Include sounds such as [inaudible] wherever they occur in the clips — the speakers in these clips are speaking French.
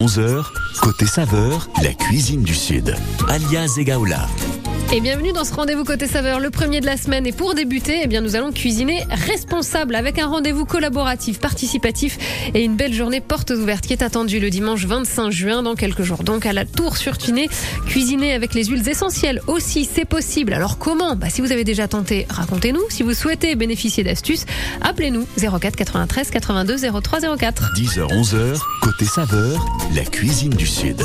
11h, côté saveur, la cuisine du Sud. Alias Egaola. Et bienvenue dans ce rendez-vous côté saveur, le premier de la semaine. Et pour débuter, eh bien, nous allons cuisiner responsable avec un rendez-vous collaboratif, participatif et une belle journée portes ouvertes qui est attendue le dimanche 25 juin dans quelques jours. Donc à la Tour sur Tuné, cuisiner avec les huiles essentielles aussi, c'est possible. Alors comment? Bah, Si vous avez déjà tenté, racontez-nous. Si vous souhaitez bénéficier d'astuces, appelez-nous 04 93 82 03 04. 10h, 11h, côté saveur, la cuisine du Sud.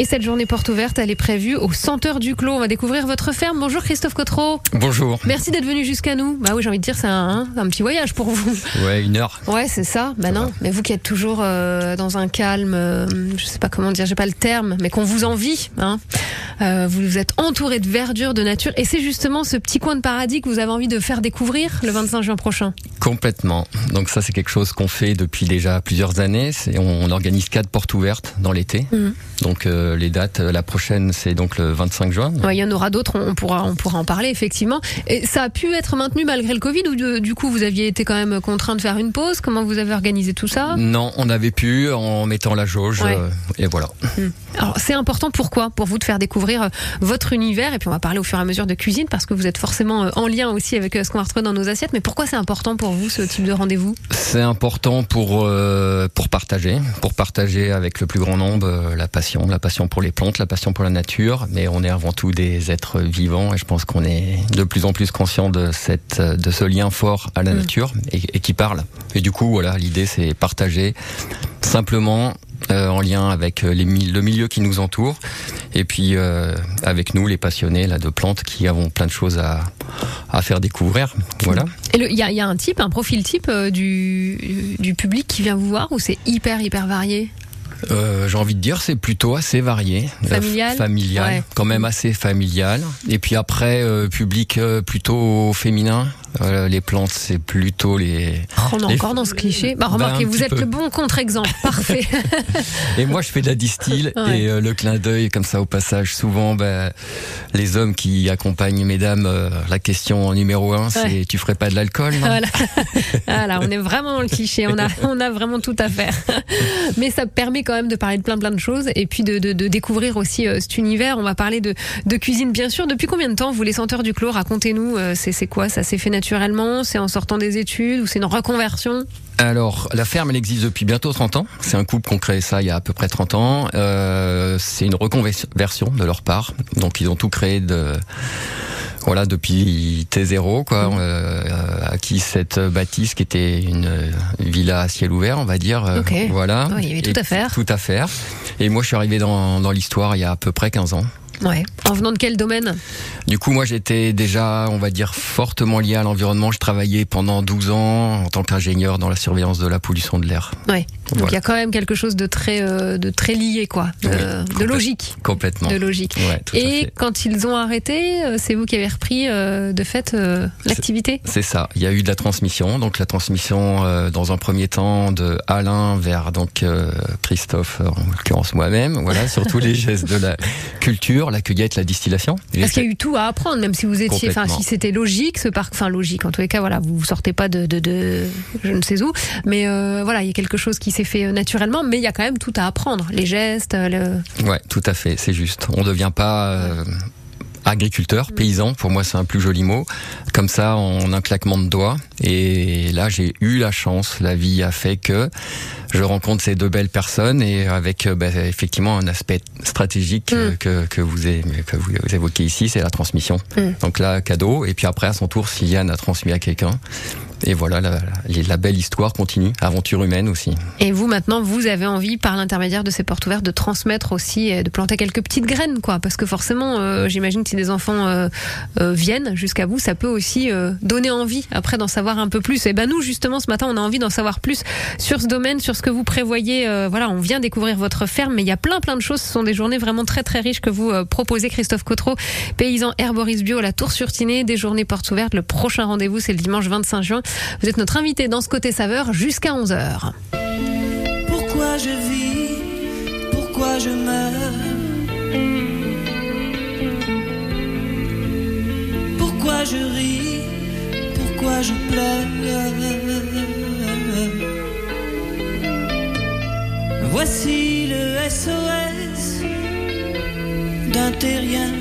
Et cette journée porte ouverte, elle est prévue au Senteur du Clos. On va découvrir votre ferme. Bonjour Christophe Cotreau. Bonjour. Merci d'être venu jusqu'à nous. Bah oui, j'ai envie de dire, c'est un, un, petit voyage pour vous. Ouais, une heure. Ouais, c'est ça. Bah non, mais vous qui êtes toujours euh, dans un calme, euh, je sais pas comment dire, j'ai pas le terme, mais qu'on vous envie. Hein. Euh, vous êtes entouré de verdure, de nature, et c'est justement ce petit coin de paradis que vous avez envie de faire découvrir le 25 juin prochain. Complètement. Donc ça, c'est quelque chose qu'on fait depuis déjà plusieurs années. On, on, organise quatre portes ouvertes dans l'été. Mmh. Donc euh, les dates, la prochaine, c'est donc le 25 juin. Ouais, il y en aura d'autres. On pourra, on pourra en parler effectivement. Et ça a pu être maintenu malgré le Covid ou de, du coup vous aviez été quand même contraint de faire une pause? Comment vous avez organisé tout ça? Non, on avait pu en mettant la jauge. Ouais. Euh, et voilà. Mmh. Alors c'est important pourquoi? Pour vous de faire découvrir euh, votre univers et puis on va parler au fur et à mesure de cuisine parce que vous êtes forcément euh, en lien aussi avec ce qu'on va retrouver dans nos assiettes. Mais pourquoi c'est important pour vous ce type de rendez-vous? C'est important pour euh, pour partager, pour partager avec le plus grand nombre euh, la passion, la passion pour les plantes, la passion pour la nature. Mais on est avant tout des êtres vivants et je pense qu'on est de plus en plus conscient de cette de ce lien fort à la mmh. nature et, et qui parle. Et du coup voilà, l'idée c'est partager simplement euh, en lien avec les, le milieu qui nous entoure et puis euh, avec nous les passionnés là de plantes qui avons plein de choses à, à faire découvrir voilà et il y a, y a, un type un profil type euh, du, du public qui vient vous voir ou c'est hyper hyper varié? Euh, j'ai envie de dire c'est plutôt assez varié. Familial, euh, familial ouais. quand même assez familial. Et puis après euh, public plutôt féminin euh, les plantes, c'est plutôt les. Oh, on est les... encore dans ce cliché. Bah, remarquez, ben, vous êtes peu. le bon contre-exemple. [laughs] Parfait. et moi, je fais de la distille [laughs] Ouais. et euh, le clin d'œil, comme ça, au passage, souvent, ben, les hommes qui accompagnent mesdames, euh, la question numéro un, c'est Ouais. tu ferais pas de l'alcool voilà. [laughs] voilà, on est vraiment dans le cliché. On a, on a vraiment tout à faire. Mais ça permet quand même de parler de plein plein de choses et puis de, de, de découvrir aussi euh, cet univers. On va parler de, de cuisine, bien sûr. Depuis combien de temps, vous, les senteurs du clos, racontez-nous, c'est quoi? Ça s'est fait naturellement C'est en sortant des études ou c'est une reconversion Alors, la ferme, elle existe depuis bientôt 30 ans. C'est un couple qui ont créé ça il y a à peu près 30 ans. Euh, c'est une reconversion de leur part. Donc, ils ont tout créé de voilà depuis T0 quoi euh, acquis cette bâtisse qui était une villa à ciel ouvert on va dire euh, voilà il y avait tout à faire. tout à faire et moi je suis arrivé dans, dans l'histoire il y a à peu près 15 ans Ouais. En venant de quel domaine? Du coup, moi, j'étais déjà, on va dire, fortement lié à l'environnement. Je travaillais pendant 12 ans en tant qu'ingénieur dans la surveillance de la pollution de l'air. Ouais. Donc il Voilà. y a quand même quelque chose de très, euh, de très lié, quoi, de, Oui, de complète- logique, Complètement. de logique. Ouais, tout à Et quand ils ont arrêté, euh, c'est vous qui avez repris euh, de fait euh, l'activité? C'est ça. Il y a eu de la transmission. Donc la transmission dans un premier temps de Alain vers donc Christophe, en l'occurrence moi-même. Voilà, sur tous les [laughs] gestes de la culture, la cueillette, la distillation. Parce qu'il y a eu tout à apprendre, même si vous étiez, enfin, si c'était logique, ce parc, enfin logique. En tous les cas, voilà, vous sortez pas de, de, de je ne sais où, mais euh, voilà, il y a quelque chose qui s'est fait euh, naturellement, mais il y a quand même tout à apprendre, les gestes, le. Ouais, tout à fait, c'est juste. On ne devient pas euh, agriculteur, paysan, pour moi c'est un plus joli mot, comme ça en un claquement de doigts. Et là j'ai eu la chance, la vie a fait que je rencontre ces deux belles personnes et avec euh, bah, effectivement un aspect stratégique euh, Mm. que, que, vous, avez- que vous évoquez ici, c'est la transmission. Mm. Donc là, cadeau. Et puis après, à son tour, Siliane a transmis à quelqu'un. Et voilà, la, la, la belle histoire continue, aventure humaine aussi. Et vous maintenant, vous avez envie, par l'intermédiaire de ces portes ouvertes, de transmettre aussi, euh, de planter quelques petites graines, quoi. Parce que forcément, euh, j'imagine que si des enfants euh, euh, viennent jusqu'à vous, ça peut aussi euh, donner envie après d'en savoir un peu plus. Et ben nous, justement, ce matin, on a envie d'en savoir plus sur ce domaine, sur ce que vous prévoyez. Voilà, on vient découvrir votre ferme, mais il y a plein plein de choses. Ce sont des journées vraiment très très riches que vous proposez, Christophe Cotreau, paysan herboriste bio à la Tour sur Tinée, des journées portes ouvertes. Le prochain rendez-vous, c'est le dimanche 25 juin. Vous êtes notre invité dans ce côté saveur jusqu'à 11h. Pourquoi je vis Pourquoi je meurs? Pourquoi je ris Pourquoi je pleure? Voici le SOS d'un terrien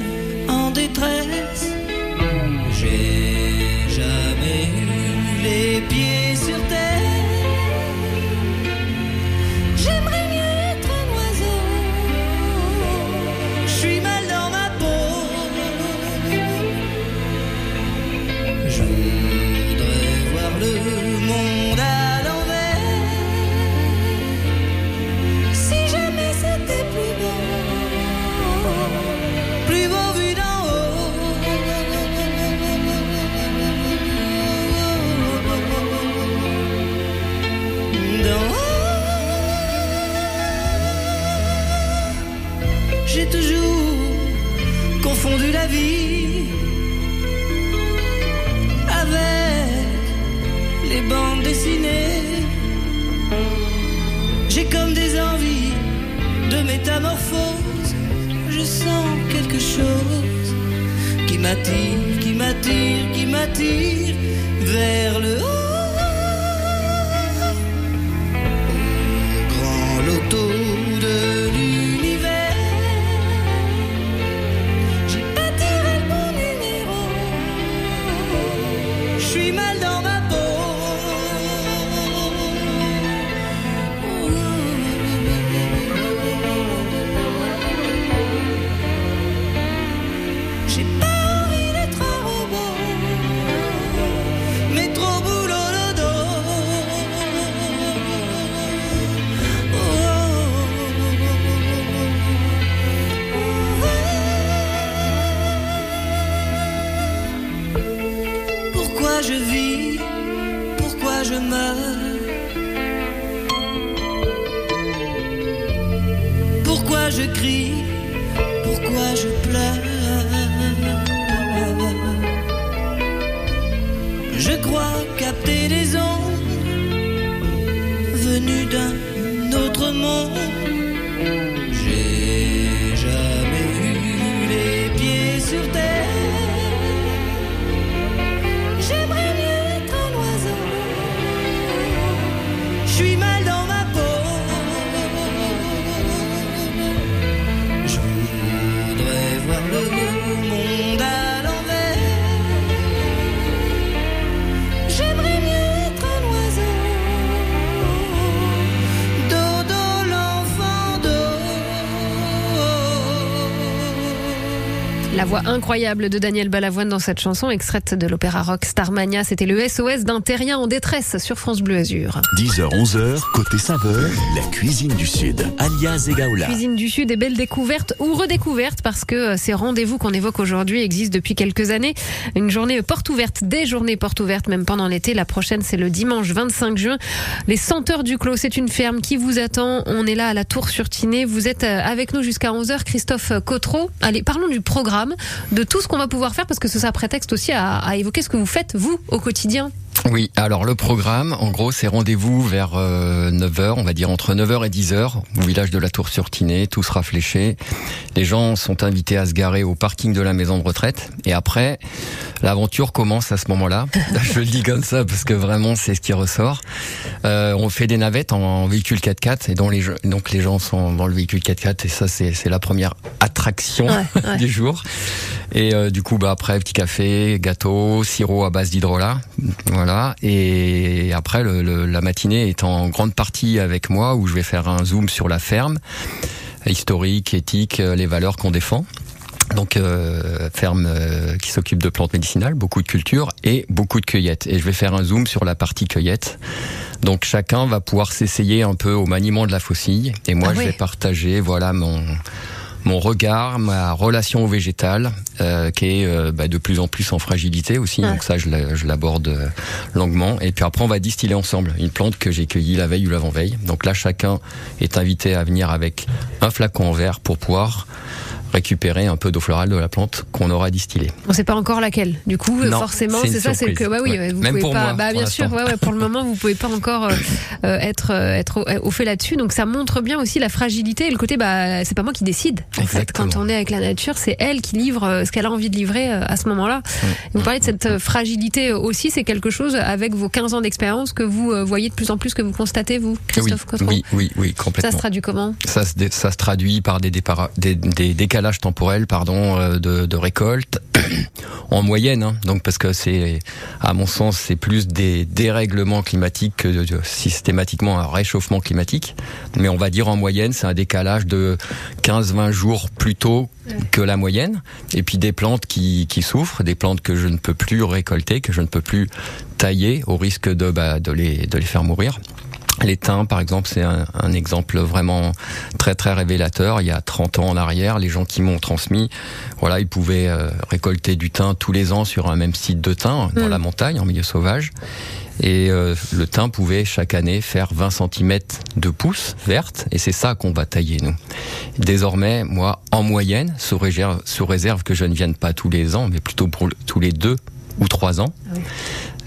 m'attire, qui m'attire, qui m'attire vers le haut. Incroyable de Daniel Balavoine dans cette chanson, extraite de l'opéra rock Starmania, c'était le SOS d'un terrien en détresse sur France Bleu Azur. 10h, 11h, côté saveur, la cuisine du Sud. Alias Egaola. Cuisine du Sud et belle découverte ou redécouverte parce que euh, ces rendez-vous qu'on évoque aujourd'hui existent depuis quelques années. Une journée porte ouverte, des journées portes ouvertes même pendant l'été. La prochaine c'est le dimanche 25 juin. Les Senteurs du Clos, c'est une ferme qui vous attend. On est là à la Tour sur Tinée. Vous êtes euh, avec nous jusqu'à 11h, Christophe Cotreau. Allez, parlons du programme, de tout ce qu'on va pouvoir faire parce que ce sera prétexte aussi à, à évoquer ce que vous faites vous au quotidien. Oui, alors le programme, en gros, c'est rendez-vous vers 9h, on va dire entre 9h et 10h, au village de la Tour-sur-Tinée, tout sera fléché. Les gens sont invités à se garer au parking de la maison de retraite. Et après, l'aventure commence à ce moment-là. [laughs] Je le dis comme ça parce que vraiment, c'est ce qui ressort. Euh, on fait des navettes en véhicule 4x4 et dont les, donc les gens sont dans le véhicule 4x4 et ça, c'est la première attraction Ouais, [laughs] ouais. du jour. Et euh, du coup, bah après, petit café, gâteau, sirop à base d'hydrolat, voilà. Et après, le, le- la matinée est en grande partie avec moi, où je vais faire un zoom sur la ferme, historique, éthique, euh, les valeurs qu'on défend. Donc euh, ferme euh, qui s'occupe de plantes médicinales, beaucoup de culture et beaucoup de cueillettes. Et je vais faire un zoom sur la partie cueillette. Donc chacun va pouvoir s'essayer un peu au maniement de la faucille. Et moi, Ah je vais partager, voilà mon mon regard, ma relation au végétal, euh, qui est euh, bah, de plus en plus en fragilité aussi. Ouais. Donc ça, je l'aborde euh, longuement. Et puis après, on va distiller ensemble une plante que j'ai cueillie la veille ou l'avant-veille. Donc là, chacun est invité à venir avec un flacon en verre pour pouvoir récupérer un peu d'eau florale de la plante qu'on aura distillée. On ne sait pas encore laquelle. Du coup, Non, forcément, c'est ça, c'est que bah oui, Ouais. vous Même pouvez pour pas. moi, bah bien sûr, ouais, ouais, pour le moment, vous pouvez pas encore euh, euh, être euh, être au, au fait là-dessus. Donc ça montre bien aussi la fragilité et le côté. Bah c'est pas moi qui décide. En fait, Exactement. quand on est avec la nature, c'est elle qui livre ce qu'elle a envie de livrer à ce moment-là. Vous parlez de cette fragilité aussi. C'est quelque chose avec vos 15 ans d'expérience que vous voyez de plus en plus que vous constatez vous, oui, Christophe oui, oui, oui, Ça complètement. se traduit comment? Ça se, ça se traduit par des, des, des décalages temporels pardon, euh, de, de récolte [clears throat] en moyenne. hein. donc parce que c'est, à mon sens, c'est plus des dérèglements climatiques que de- de- systématiquement un réchauffement climatique. Mais on va dire en moyenne, c'est un décalage de 15-20 jours plus tôt que la moyenne. Et puis des plantes qui, qui souffrent, des plantes que je ne peux plus récolter, que je ne peux plus tailler au risque de, bah, de, les, de les faire mourir. Les thym, par exemple, c'est un, un exemple vraiment très très révélateur. Il y a 30 ans en arrière, les gens qui m'ont transmis, voilà, ils pouvaient euh, récolter du thym tous les ans sur un même site de thym dans Mm. la montagne, en milieu sauvage. Et euh, le thym pouvait chaque année faire 20 cm de pousses vertes, et c'est ça qu'on va tailler nous. Désormais, moi, en moyenne, sous réserve, sous réserve que je ne vienne pas tous les ans, mais plutôt pour le- tous les deux ou trois ans, Ah oui.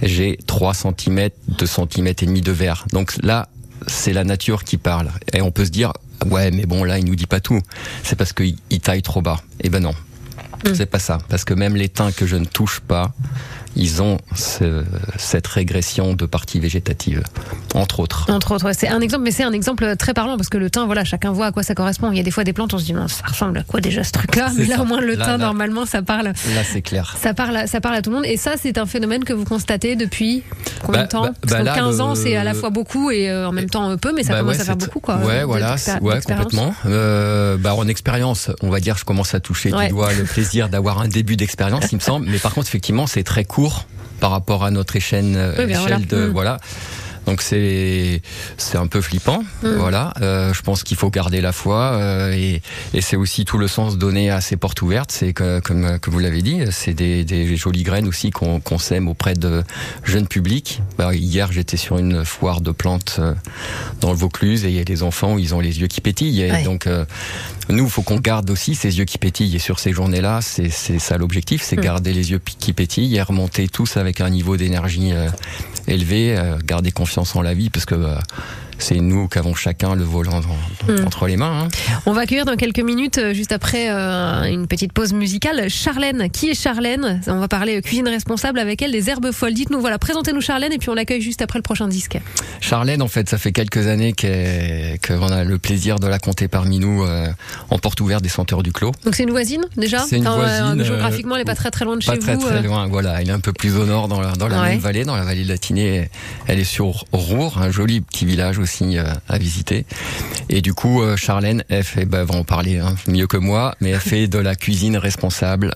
J'ai 3 cm, 2 cm et demi de verre. Donc là, c'est la nature qui parle. Et on peut se dire, ouais, mais bon, là, il nous dit pas tout. C'est parce qu'il il taille trop bas. Eh ben non. Mm. C'est pas ça. Parce que même les teints que je ne touche pas, ils ont ce- cette régression de parties végétatives, entre autres. Entre autres, ouais, c'est un exemple, mais c'est un exemple très parlant parce que le thym, voilà, chacun voit à quoi ça correspond. Il y a des fois des plantes, on se dit, non, ça ressemble à quoi déjà ce truc-là? Mais là, au moins, le Là, thym, là. normalement, ça parle. Là, c'est clair. Ça parle, à- ça parle à tout le monde. Et ça, c'est un phénomène que vous constatez depuis combien Bah, de temps? bah, Parce bah que là, 15 ans, c'est à la fois beaucoup et euh, en même temps peu, mais ça Bah commence ouais, à faire beaucoup, quoi. Ouais, voilà, ouais, complètement. Euh, bah, en expérience, on va dire, je commence à toucher du doigt le plaisir d'avoir un début d'expérience, il me semble. Mais par contre, effectivement, c'est très court par rapport à notre échelle, Oui, bien échelle voilà. de Mm. voilà. Donc c'est c'est un peu flippant, Mm. voilà. Euh, je pense qu'il faut garder la foi euh, et, et c'est aussi tout le sens donné à ces portes ouvertes. C'est que comme que vous l'avez dit, c'est des, des jolies graines aussi qu'on sème auprès de jeunes publics. Bah, hier j'étais sur une foire de plantes euh, dans le Vaucluse et il y a des enfants ils ont les yeux qui pétillent. Et donc euh, nous il faut qu'on garde aussi ces yeux qui pétillent et sur ces journées-là c'est c'est ça l'objectif, c'est Mm. garder les yeux qui pétillent et remonter tous avec un niveau d'énergie euh, élevé, euh, garder confiance en la vie parce que euh, c'est nous qui avons chacun le volant dans- Mm. entre les mains. hein. On va accueillir dans quelques minutes, euh, juste après euh, une petite pause musicale, Charlène. Qui est Charlène? On va parler euh, cuisine responsable avec elle, des herbes folles. Dites-nous, voilà, présentez-nous Charlène et puis on l'accueille juste après le prochain disque. Charlène, en fait, ça fait quelques années qu'on a le plaisir de la compter parmi nous euh, en porte ouverte des senteurs du Clos. Donc c'est une voisine déjà? C'est une Enfin, voisine, euh, Géographiquement, elle est pas très très loin de Pas chez très vous. très euh. loin, voilà. Elle est un peu plus au nord dans la, dans la Ouais. même vallée, dans la vallée de la Tinée. Elle est sur Roure, un joli petit village aussi euh, à visiter. Et du coup, euh, Charlène, elle fait, bah, va en parler hein, mieux que moi, mais elle fait de la cuisine responsable.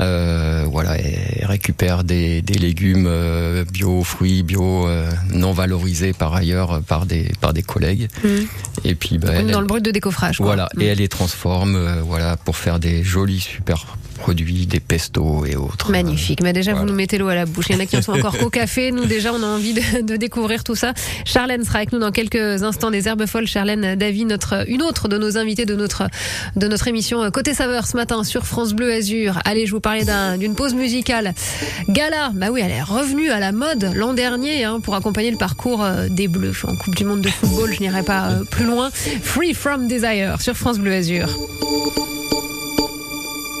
Euh, voilà, elle récupère des, des légumes euh, bio, fruits bio, euh, non valorisés par ailleurs par des par des collègues. Mhm. Et puis, bah, elle, dans le brut de décoffrage. voilà, et elle les transforme, voilà, pour faire des jolis super produits, des pestos et autres. Magnifique. Mais déjà, vous nous mettez l'eau à la bouche. Il y en a qui en sont encore qu'au café. Nous, déjà, on a envie de, de découvrir tout ça. Charlène sera avec nous dans quelques instants des herbes folles. Charlène Davy, notre, une autre de nos invités de notre, de notre émission Côté Saveur ce matin sur France Bleu Azur. Allez, je vous parlais d'un- d'une pause musicale. Gala, bah oui, elle est revenue à la mode l'an dernier hein, pour accompagner le parcours euh, des Bleus en Coupe du Monde de football. Je n'irai pas euh, plus loin. Free from Desire sur France Bleu Azur.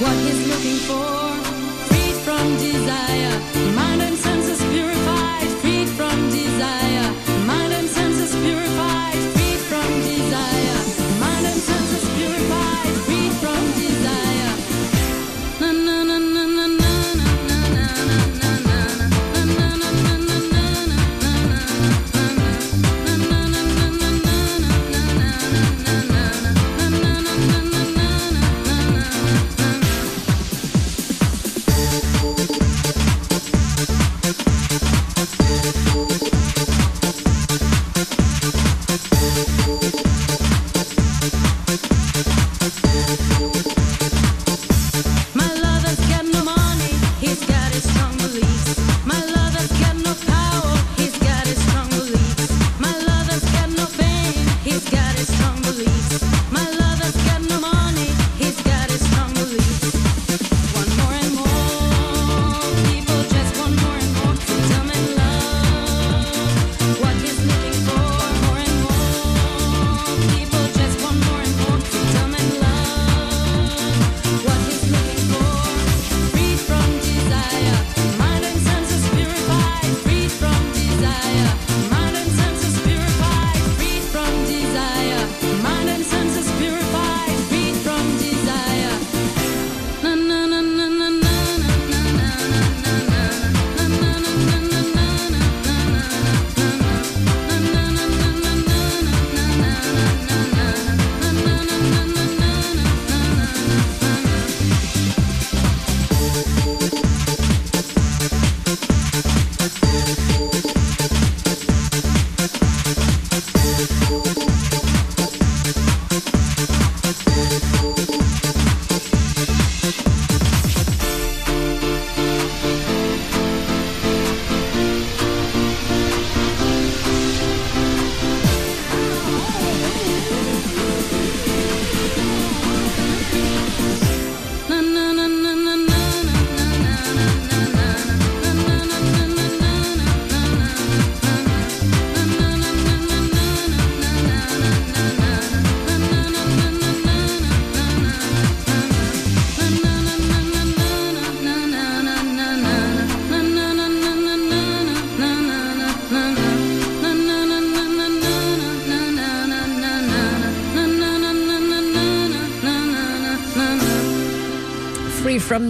what he's looking for. Freed from desire,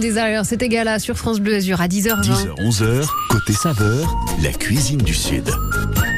Desire, c'était Gala sur France Bleu Azur à 10h20. 10h, 11h, côté saveur, la cuisine du Sud.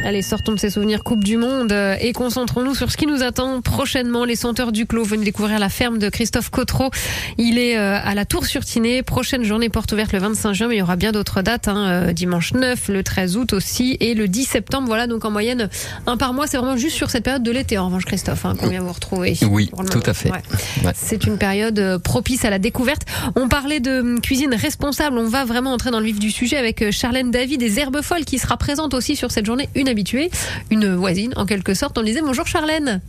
Allez, sortons de ces souvenirs Coupe du Monde euh, et concentrons-nous sur ce qui nous attend prochainement. Les senteurs du Clos viennent découvrir la ferme de Christophe Cotreau. Il est euh, à la Tour sur Tinée. Prochaine journée porte ouverte le 25 juin, mais il y aura bien d'autres dates. Hein. Euh, dimanche 9, le 13 août aussi et le 10 septembre. Voilà, donc en moyenne, un par mois. C'est vraiment juste sur cette période de l'été, en revanche, Christophe, hein, qu'on vient vous retrouver. Oui, tout à fait. Ouais. Ouais. C'est une période propice à la découverte. On parlait de hum, cuisine responsable. On va vraiment entrer dans le vif du sujet avec Charlène David des Herbes Folles qui sera présente aussi sur cette journée. Une une voisine en quelque sorte. On disait bonjour Charlène.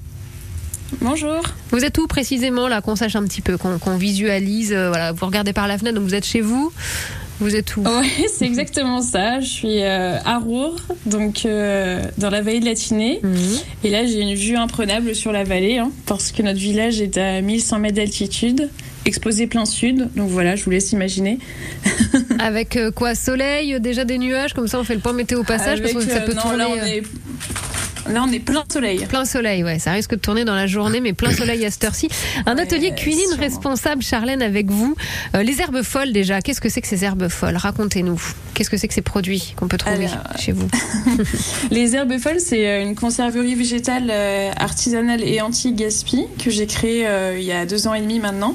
Bonjour. Vous êtes où précisément là qu'on sache un petit peu, qu'on visualise. euh, voilà, vous regardez par la fenêtre, donc vous êtes chez vous. Vous êtes où? Ouais, [laughs] c'est exactement ça. Je suis euh, à Roure, donc euh, dans la vallée de la Tinée. Mhm. Et là, j'ai une vue imprenable sur la vallée, hein, parce que notre village est à 1100 mètres d'altitude, exposé plein sud. Donc voilà, je vous laisse imaginer. [laughs] [laughs] Avec euh, quoi Soleil, euh, déjà des nuages, comme ça on fait le point météo au passage Avec, parce que ça euh, peut non, tourner. là, on est... là, on est plein soleil. Plein soleil, ouais, ça risque de tourner dans la journée, mais plein soleil à cette [laughs] heure-ci. Un Ouais, atelier cuisine sûrement. responsable, Charlène, avec vous. Euh, les herbes folles, déjà, qu'est-ce que c'est que ces herbes folles? Racontez-nous. Qu'est-ce que c'est que ces produits qu'on peut trouver Alors, chez vous? [laughs] Les herbes folles, c'est une conserverie végétale artisanale et anti-gaspi que j'ai créée euh, il y a deux ans et demi maintenant.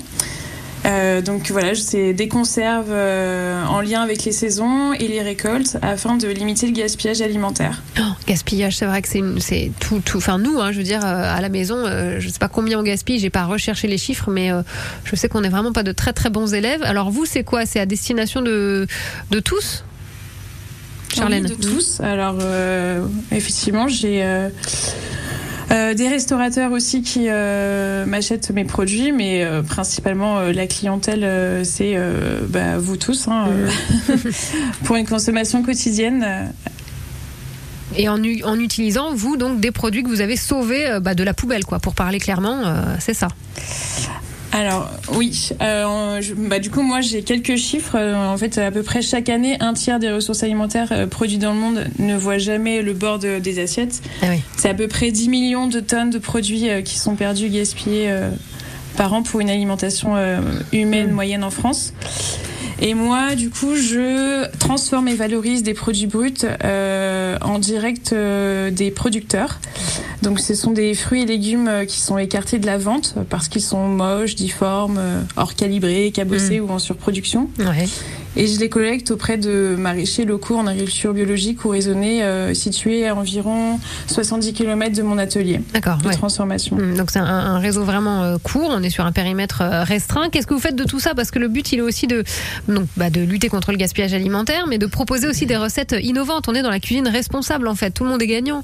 Euh, donc voilà, c'est des conserves euh, en lien avec les saisons et les récoltes afin de limiter le gaspillage alimentaire. Oh, Gaspillage, c'est vrai que c'est tout, tout. Enfin, nous, hein, je veux dire, euh, à la maison, je sais pas combien on gaspille, j'ai pas recherché les chiffres, mais je sais qu'on n'est vraiment pas de très très bons élèves. Alors vous, c'est quoi? C'est à destination de, de tous? Charlène Oui, De tous. Alors effectivement, j'ai euh, des restaurateurs aussi qui euh, m'achètent mes produits, mais euh, principalement la clientèle, c'est bah, vous tous, hein, [laughs] pour une consommation quotidienne. Et en, utilisant, vous, donc, des produits que vous avez sauvés bah, de la poubelle, quoi, pour parler clairement, c'est ça. Alors oui, euh, je- bah, du coup moi j'ai quelques chiffres. Euh, En fait à peu près chaque année, un tiers des ressources alimentaires euh, produites dans le monde ne voit jamais le bord de- des assiettes. Ah oui. C'est à peu près 10 millions de tonnes de produits euh, qui sont perdus, gaspillés par an pour une alimentation humaine Mm. moyenne en France. Et moi, du coup, je transforme et valorise des produits bruts euh, en direct euh, des producteurs. Donc, ce sont des fruits et légumes euh, qui sont écartés de la vente parce qu'ils sont moches, difformes, euh, hors calibrés, cabossés ou en surproduction. Ouais. Et je les collecte auprès de maraîchers locaux en agriculture biologique ou raisonnée, euh, situés à environ 70 km de mon atelier de ouais. transformation. Hum, Donc c'est un, un réseau vraiment euh, court, on est sur un périmètre euh, restreint. Qu'est-ce que vous faites de tout ça? Parce que le but, il est aussi de, donc, bah, de lutter contre le gaspillage alimentaire, mais de proposer aussi des recettes innovantes. On est dans la cuisine responsable, en fait. Tout le monde est gagnant.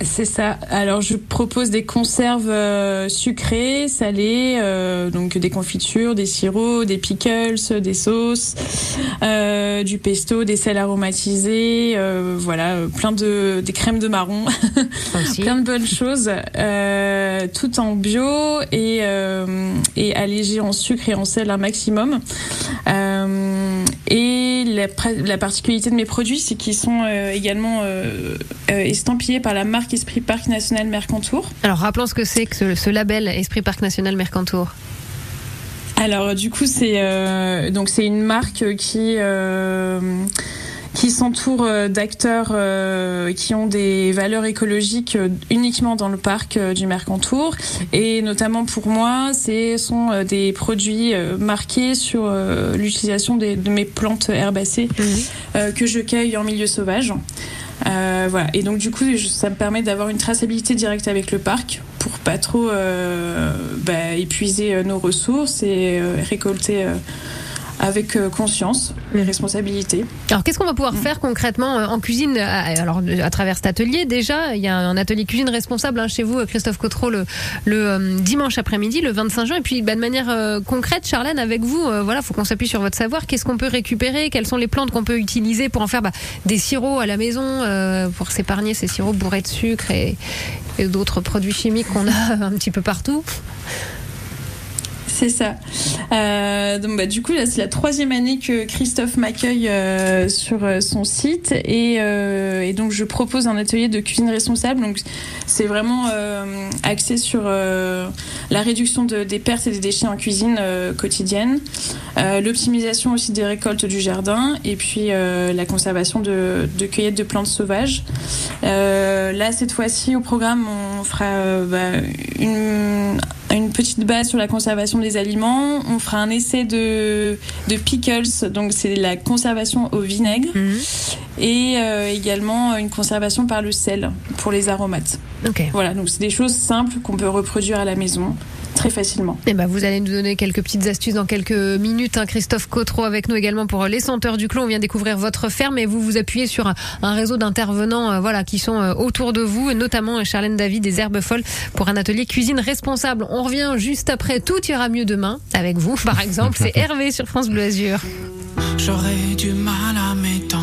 C'est ça. Alors je propose des conserves euh, sucrées, salées, euh, donc des confitures, des sirops, des pickles, des sauces, euh, du pesto, des sels aromatisés, voilà, plein de des crèmes de marron, [laughs] plein de bonnes choses, tout en bio et et allégé en sucre et en sel un maximum. Et la, la particularité de mes produits, c'est qu'ils sont également estampillés par la marque Esprit Parc National Mercantour. Alors rappelons ce que c'est que ce, ce label Esprit Parc National Mercantour. Alors du coup, c'est euh, donc c'est une marque qui euh, qui s'entoure euh, d'acteurs euh, qui ont des valeurs écologiques uniquement dans le parc du Mercantour et notamment pour moi, ce sont des produits marqués sur l'utilisation de mes plantes herbacées euh, que je cueille en milieu sauvage. Euh, voilà. Et donc du coup, ça me permet d'avoir une traçabilité directe avec le parc pour pas trop euh, bah, épuiser euh, nos ressources et récolter avec euh, conscience les responsabilités. Alors qu'est-ce qu'on va pouvoir faire concrètement euh, en cuisine euh, Alors à travers cet atelier? Déjà, il y a un atelier cuisine responsable hein, chez vous, Christophe Cotreau, le, le dimanche après-midi, le 25 juin. Et puis bah, de manière euh, concrète, Charlène, avec vous, euh, voilà, faut qu'on s'appuie sur votre savoir. Qu'est-ce qu'on peut récupérer? Quelles sont les plantes qu'on peut utiliser pour en faire bah, des sirops à la maison, euh, pour s'épargner ces sirops bourrés de sucre et, et d'autres produits chimiques qu'on a [laughs] un petit peu partout? C'est ça. Euh, donc bah, du coup là c'est la troisième année que Christophe m'accueille euh, sur euh, son site et, donc je propose un atelier de cuisine responsable. Donc c'est vraiment axé sur la réduction de- des pertes et des déchets en cuisine quotidienne, l'optimisation aussi des récoltes du jardin et puis la conservation de, cueillettes de plantes sauvages. Là cette fois-ci au programme on fera bah, une une petite base sur la conservation des aliments. On fera un essai de, de pickles, donc c'est la conservation au vinaigre, Mhm. et euh, également une conservation par le sel pour les aromates. Voilà, donc c'est des choses simples qu'on peut reproduire à la maison très facilement. Eh ben, vous allez nous donner quelques petites astuces dans quelques minutes. hein. Christophe Cotreau avec nous également pour euh, les senteurs du clos. On vient découvrir votre ferme et vous vous appuyez sur un, un réseau d'intervenants euh, voilà, qui sont euh, autour de vous, et notamment Charlène David des Herbes Folles pour un atelier cuisine responsable. On revient juste après Tout ira mieux demain avec vous, par exemple. [laughs] C'est Hervé sur France Bleu Azur. J'aurais du mal à m'étendre,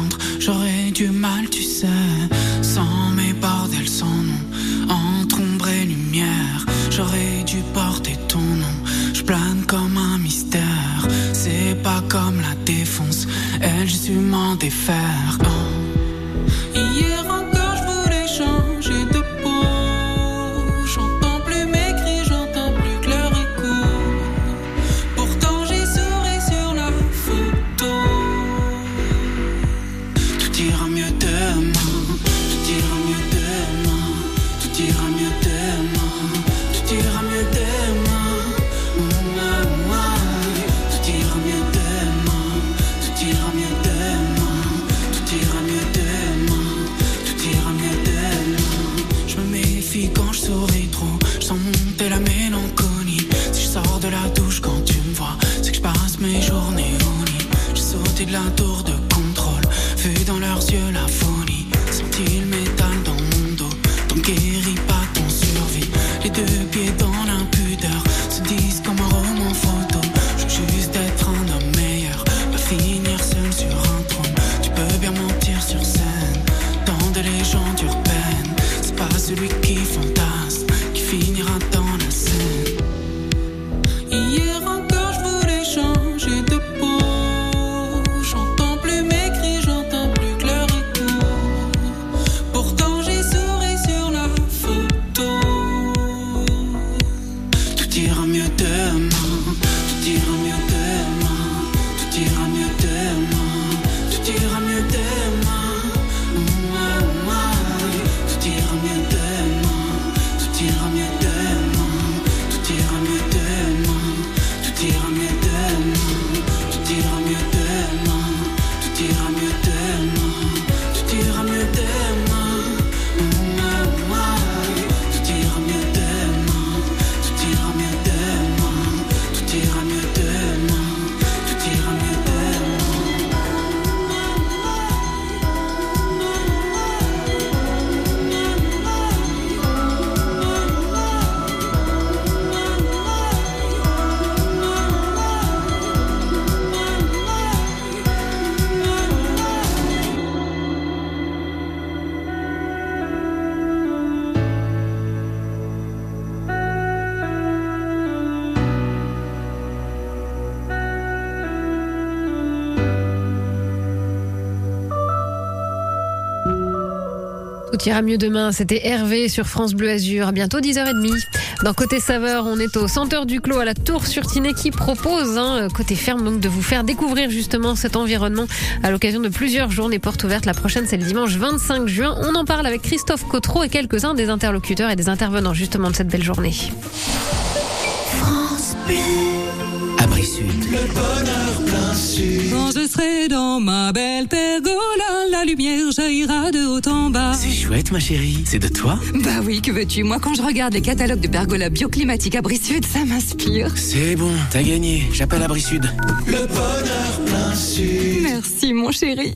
su m'en défaire. Tout ira mieux demain. C'était Hervé sur France Bleu Azur. À bientôt 10h30. Dans Côté Saveur, on est au Centre du Clos à la Tour sur Tinée qui propose, hein, côté ferme, donc de vous faire découvrir justement cet environnement à l'occasion de plusieurs journées portes ouvertes. La prochaine, c'est le dimanche 25 juin. On en parle avec Christophe Cotreau et quelques-uns des interlocuteurs et des intervenants justement de cette belle journée. Abri Sud. Quand je serai dans ma belle pergola, la lumière jaillira de haut en bas. C'est chouette, ma chérie. C'est de toi Bah oui, que veux-tu? Moi, quand je regarde les catalogues de pergola bioclimatiques Abri Sud, ça m'inspire. C'est bon, t'as gagné. J'appelle Abri Sud. Merci, mon chéri.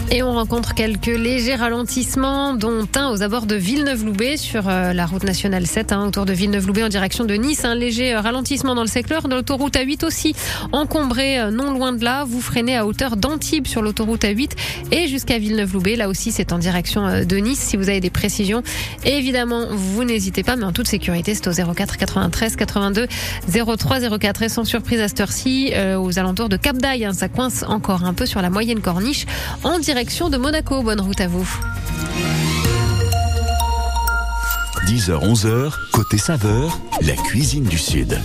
Et on rencontre quelques légers ralentissements, dont un aux abords de Villeneuve-Loubet sur euh, la route nationale 7, hein, autour de Villeneuve-Loubet en direction de Nice. Un léger euh, ralentissement dans le secteur. De l'autoroute A8 aussi, encombré euh, non loin de là. Vous freinez à hauteur d'Antibes sur l'autoroute A8 et jusqu'à Villeneuve-Loubet. Là aussi, c'est en direction de Nice. Si vous avez des précisions, évidemment, vous n'hésitez pas, mais en toute sécurité, c'est au 04 93 82 03 04. Et sans surprise à cette heure-ci, aux alentours de Cap d'Aille, hein, ça coince encore un peu sur la moyenne corniche en direction de Monaco. Bonne route à vous. 10h, 11h, côté saveur, la cuisine du Sud.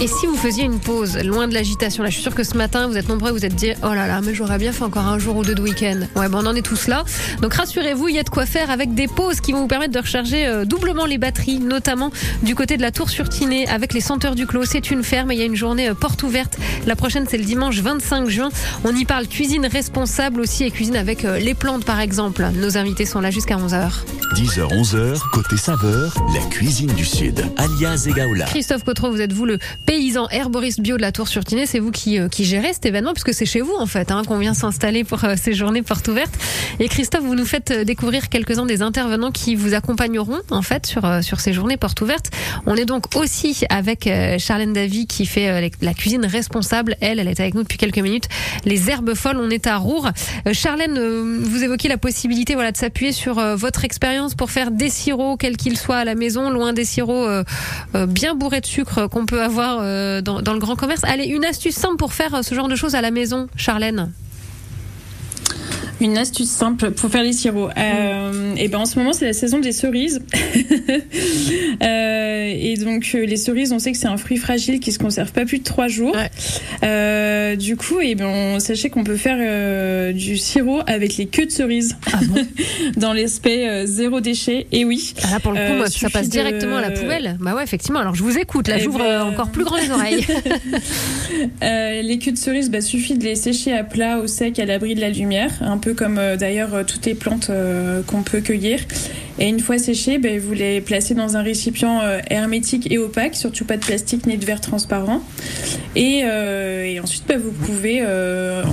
Et si vous faisiez une pause loin de l'agitation, là je suis sûre que ce matin vous êtes nombreux, vous êtes dit oh là là, mais j'aurais bien fait encore un jour ou deux de week-end. Ouais, bon, on en est tous là. Donc rassurez-vous, il y a de quoi faire avec des pauses qui vont vous permettre de recharger euh, doublement les batteries, notamment du côté de la Tour sur Tinée avec les senteurs du Clos. C'est une ferme et il y a une journée euh, porte ouverte. La prochaine c'est le dimanche 25 juin. On y parle cuisine responsable aussi et cuisine avec euh, les plantes par exemple. Nos invités sont là jusqu'à 11h. 10h, 11h, côté saveur, la cuisine du Sud. Alias Egaola. Christophe Cotreau, vous êtes vous le paysan herboriste bio de la Tour sur Tinée. C'est vous qui, euh, qui gérez cet événement puisque c'est chez vous en fait hein, qu'on vient s'installer pour euh, ces journées portes ouvertes. Et Christophe, vous nous faites euh, découvrir quelques-uns des intervenants qui vous accompagneront en fait sur, sur ces journées portes ouvertes. On est donc aussi avec Charlène Davy qui fait la cuisine responsable. Elle, elle est avec nous depuis quelques minutes. Les herbes folles, on est à Roure. Charlène, vous évoquez la possibilité voilà, de s'appuyer sur votre expérience pour faire des sirops, quels qu'ils soient à la maison, loin des sirops euh, bien bourrés de sucre qu'on peut avoir dans, dans le grand commerce. Allez, une astuce simple pour faire euh, ce genre de choses à la maison, Charlène? Une astuce simple pour faire les sirops. Euh, et ben en ce moment c'est la saison des cerises. [laughs] Euh, et donc euh, les cerises, on sait que c'est un fruit fragile qui se conserve pas plus de trois jours. Euh, du coup, et ben on- sachez qu'on peut faire du sirop avec les queues de cerises [laughs] dans l'aspect zéro déchet. Et oui. Ah là, pour le coup, moi, ça passe de- directement à la poubelle. Bah ouais, effectivement. Alors je vous écoute. Là, Eh j'ouvre ben, encore plus [laughs] grand les oreilles. Les queues de cerises, bah, suffit de les sécher à plat, au sec, à l'abri de la lumière, un peu comme euh, d'ailleurs euh, toutes les plantes euh, qu'on peut cueillir. Et une fois séchées, bah, vous les placez dans un récipient hermétique et opaque, surtout pas de plastique ni de verre transparent. Et, ensuite, bah, vous pouvez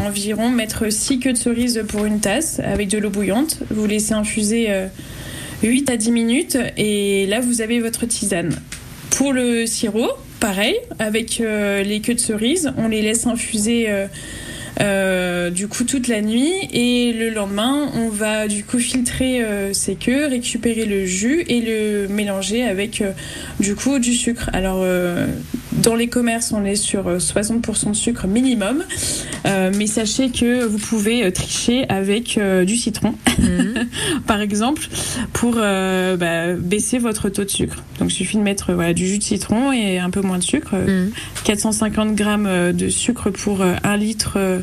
environ mettre 6 queues de cerises pour une tasse avec de l'eau bouillante. Vous laissez infuser euh, 8 à 10 minutes et là, vous avez votre tisane. Pour le sirop, pareil, avec les queues de cerises, on les laisse infuser euh, du coup toute la nuit et le lendemain, on va du coup filtrer euh, ces queues, récupérer le jus et le mélanger avec euh, du coup du sucre. Alors euh, dans les commerces, on est sur euh, 60% de sucre minimum, Euh, mais sachez que vous pouvez euh, tricher avec euh, du citron, [laughs] par exemple, pour euh, bah, baisser votre taux de sucre. Donc il suffit de mettre euh, voilà, du jus de citron et un peu moins de sucre. euh, 450 grammes euh, de sucre pour euh, un litre euh,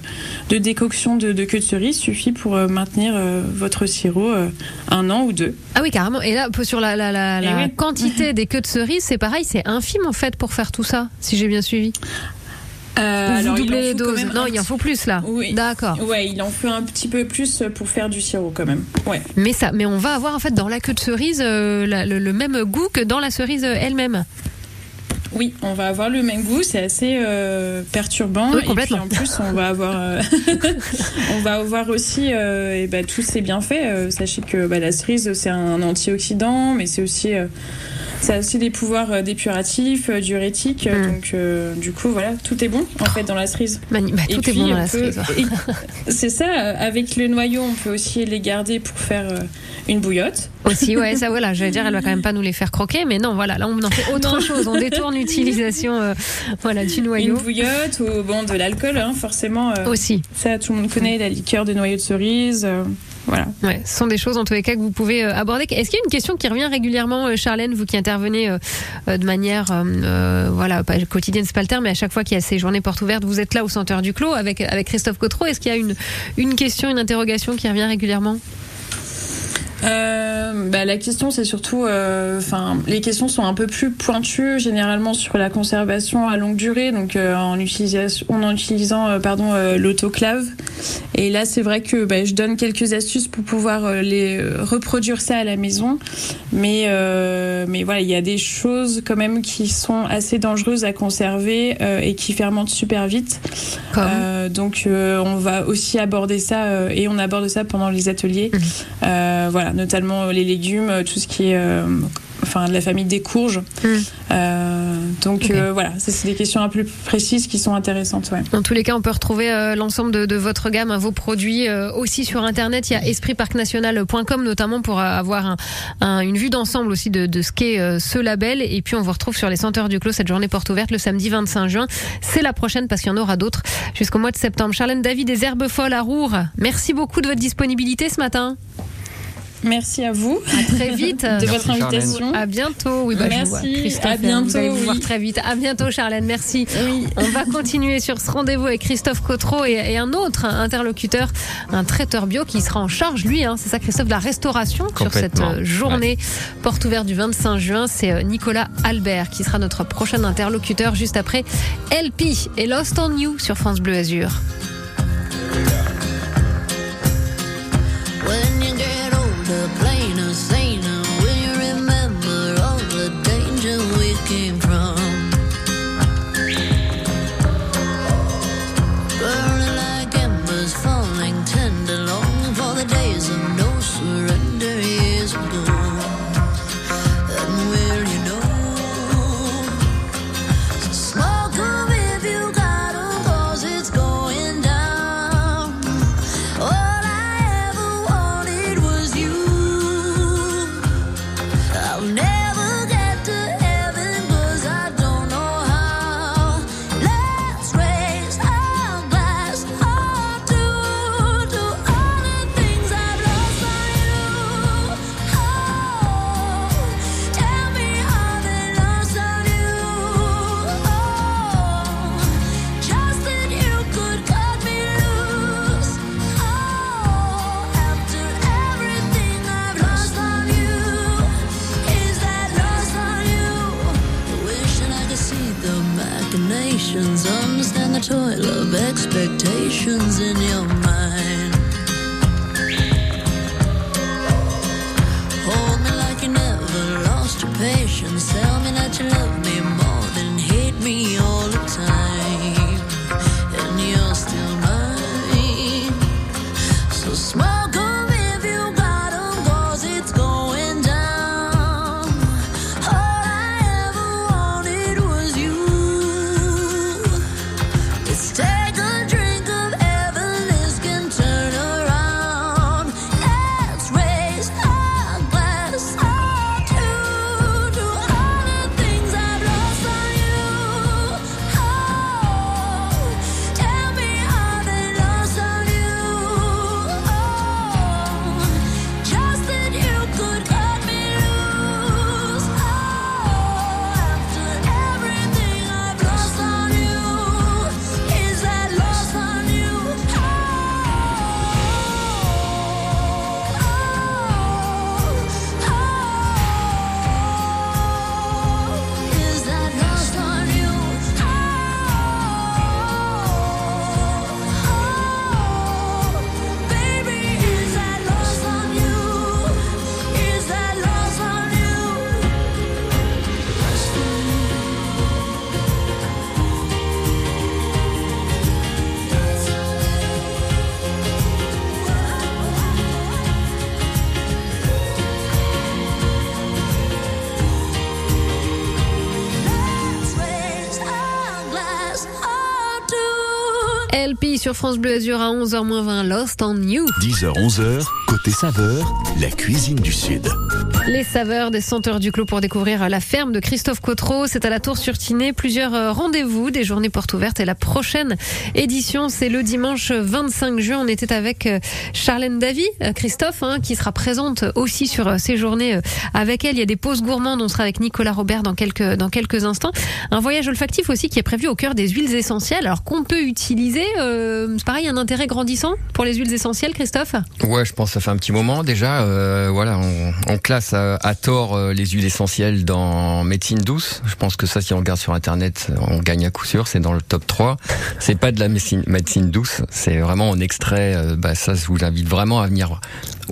de décoction de, de queue de cerise suffit pour euh, maintenir euh, votre sirop euh, un an ou deux. Ah oui, carrément. Et là, sur la, la, la, la oui. quantité [laughs] des queues de cerises, c'est pareil, c'est infime en fait pour faire tout ça, si j'ai bien suivi. Euh, Ou vous alors, doublez les doses. Non, il en faut plus là. Oui. D'accord. Ouais, il en faut un petit peu plus pour faire du sirop quand même. Ouais. Mais ça, mais on va avoir en fait dans la queue de cerise euh, la- le, le même goût que dans la cerise euh, elle-même. Oui, on va avoir le même goût, c'est assez euh, perturbant. Oui, et puis complètement. en plus, on va avoir, [laughs] on va avoir aussi euh, eh ben, tous ces bienfaits. Sachez que bah, la cerise, c'est un antioxydant, mais c'est aussi, ça a aussi des pouvoirs euh, dépuratifs, euh, diurétiques. euh, Donc, euh, du coup, voilà, tout est bon en fait dans la cerise. Bah, Et tout est puis, bon dans la peut- cerise. et- [laughs] C'est ça. Avec le noyau, on peut aussi les garder pour faire une bouillotte. Aussi, ouais, ça voilà, j'allais dire, elle va quand même pas nous les faire croquer, mais non, voilà, là on en fait [laughs] autre Non. chose, on détourne l'utilisation, euh, voilà, du noyau. Une bouillotte ou bon de l'alcool, hein, forcément. euh, Aussi. Ça, tout le monde connaît la liqueur de noyau de cerise. euh, voilà. Ce sont des choses en tous les cas que vous pouvez euh, aborder. Est-ce qu'il y a une question qui revient régulièrement, euh, Charlène, vous qui intervenez euh, de manière, euh, voilà, pas quotidienne, c'est pas le terme, mais à chaque fois qu'il y a ces journées portes ouvertes, vous êtes là au Centre du Clos avec avec Christophe Cotreau. Est-ce qu'il y a une une question, une interrogation qui revient régulièrement? Euh, bah, la question, c'est surtout, euh, enfin, les questions sont un peu plus pointues généralement sur la conservation à longue durée, donc euh, en utilisation, en utilisant, pardon, l'autoclave. Et là, c'est vrai que bah, je donne quelques astuces pour pouvoir les reproduire ça à la maison, mais euh, mais voilà, il y a des choses quand même qui sont assez dangereuses à conserver euh, et qui fermentent super vite. Euh, donc euh, on va aussi aborder ça euh, et on aborde ça pendant les ateliers. Euh, voilà, notamment les légumes, euh, tout ce qui est euh, enfin de la famille des courges. Euh, donc euh, voilà, c'est des questions un peu plus précises qui sont intéressantes. Ouais. Dans tous les cas, on peut retrouver euh, l'ensemble de, de votre gamme, hein, vos produits euh, aussi sur Internet. Il y a espritparcnational.com notamment pour euh, avoir un- un- une vue d'ensemble aussi de, de ce qu'est euh, ce label. Et puis on vous retrouve sur les senteurs du clos cette journée porte ouverte le samedi 25 juin. C'est la prochaine parce qu'il y en aura d'autres jusqu'au mois de septembre. Charlène David des Herbes Folles à Roure, merci beaucoup de votre disponibilité ce matin. Merci à vous. À très vite. [laughs] de votre invitation. À bientôt. Oui, bah. Merci. Christophe, À bientôt. Vous allez vous oui. voir très vite. À bientôt, Charlène. Merci. On va continuer sur ce rendez-vous avec Christophe Cotreau et, et un autre interlocuteur, un traiteur bio qui sera en charge, lui, hein, c'est ça, Christophe, de la restauration sur cette euh, journée porte ouverte du 25 juin. C'est euh, Nicolas Albert qui sera notre prochain interlocuteur juste après LP et Lost on You sur France Bleu Azur. When train us France Bleu Azur à 11h20, Lost on You. 10h, 11h, côté saveur, la cuisine du Sud. Les saveurs des senteurs du clos pour découvrir la ferme de Christophe Cotreau. C'est à la Tour sur Tinée. Plusieurs euh, rendez-vous, des journées portes ouvertes et la prochaine édition, c'est le dimanche 25 juin. On était avec euh, Charlène Davy, euh, Christophe, hein, qui sera présente aussi sur ces journées avec elle. Il y a des pauses gourmandes. On sera avec Nicolas Robert dans quelques, dans quelques instants. Un voyage olfactif aussi qui est prévu au cœur des huiles essentielles. Alors qu'on peut utiliser, euh, c'est pareil, un intérêt grandissant pour les huiles essentielles, Christophe? Ouais, je pense que ça fait un petit moment déjà. euh, voilà, on, on classe à, tort euh, les huiles essentielles dans médecine douce. Je pense que ça, si on regarde sur internet, on gagne à coup sûr. C'est dans le top 3. C'est pas de la médecine, médecine douce. C'est vraiment en extrait. euh, bah, ça, je vous invite vraiment à venir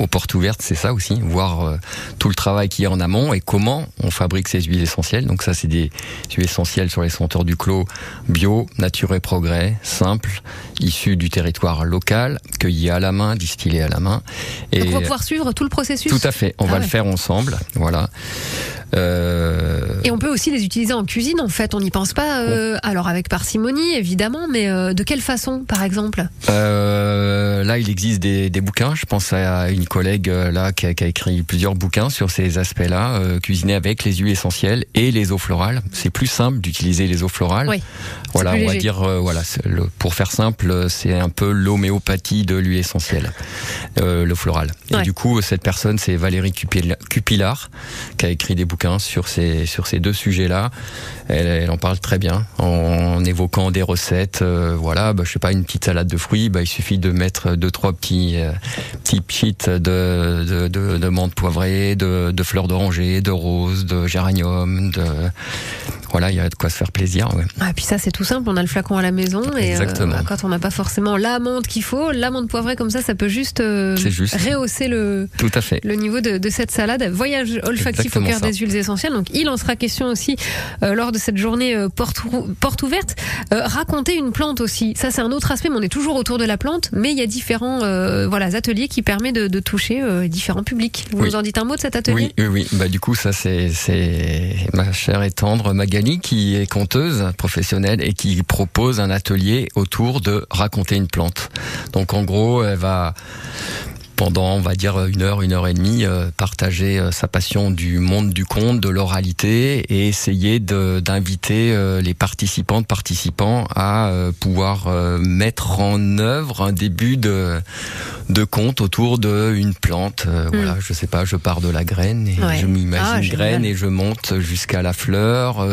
aux portes ouvertes. C'est ça aussi, voir euh, tout le travail qu'il y a en amont et comment on fabrique ces huiles essentielles. Donc ça, c'est des huiles essentielles sur les senteurs du clos bio, nature et progrès, simple, issues du territoire local, cueillies à la main, distillées à la main. Et Donc on va pouvoir suivre tout le processus? Tout à fait, on Ah va ouais. le faire ensemble. Voilà. Euh, Et on peut aussi les utiliser en cuisine, en fait. On n'y pense pas. euh, alors avec parcimonie, évidemment, mais de quelle façon, par exemple? Là, il existe des, des bouquins. Je pense à une collègue euh, là qui a, qui a écrit plusieurs bouquins sur ces aspects-là, euh, cuisiner avec les huiles essentielles et les eaux florales. C'est plus simple d'utiliser les eaux florales. Oui. Voilà, on va dire, euh, voilà, le- pour faire simple, euh, c'est un peu l'homéopathie de l'huile essentielle, euh, l'eau florale. Et du coup, cette personne, c'est Valérie Cupil- Cupilar, qui a écrit des bouquins sur ces sur ces deux sujets-là. Elle, elle en parle très bien, en évoquant des recettes. voilà, bah, je sais pas, une petite salade de fruits, bah, il suffit de mettre deux trois petits petits pchits de de, de, de menthe poivrée, de, de fleurs d'oranger, de rose, de géranium, de voilà, il y a de quoi se faire plaisir. ouais. Ah, et puis ça, c'est tout simple. On a le flacon à la maison. Et euh, Exactement. quand on n'a pas forcément l'amande qu'il faut, l'amande poivrée comme ça, ça peut juste, euh, C'est juste. rehausser le, Tout à fait. le niveau de, de cette salade. Voyage olfactif au cœur des huiles essentielles. Donc, il en sera question aussi euh, lors de cette journée euh, porte, porte ouverte. Raconter une plante aussi. Ça, c'est un autre aspect, mais on est toujours autour de la plante. Mais il y a différents voilà, ateliers qui permettent de, de toucher différents publics. Vous Oui. nous en dites un mot de cet atelier? Oui, oui, oui. Bah, du coup, ça, c'est, c'est ma chère et tendre Magali qui est conteuse professionnelle et qui propose un atelier autour de raconter une plante. Donc, en gros, elle va pendant, on va dire, une heure, une heure et demie, euh, partager euh, sa passion du monde du conte, de l'oralité, et essayer d'inviter euh, les participantes, participants à pouvoir mettre en œuvre un début de, de conte autour d'une plante. Euh, Voilà, je sais pas, je pars de la graine et Ouais. je m'imagine Ah, graine et je monte jusqu'à la fleur,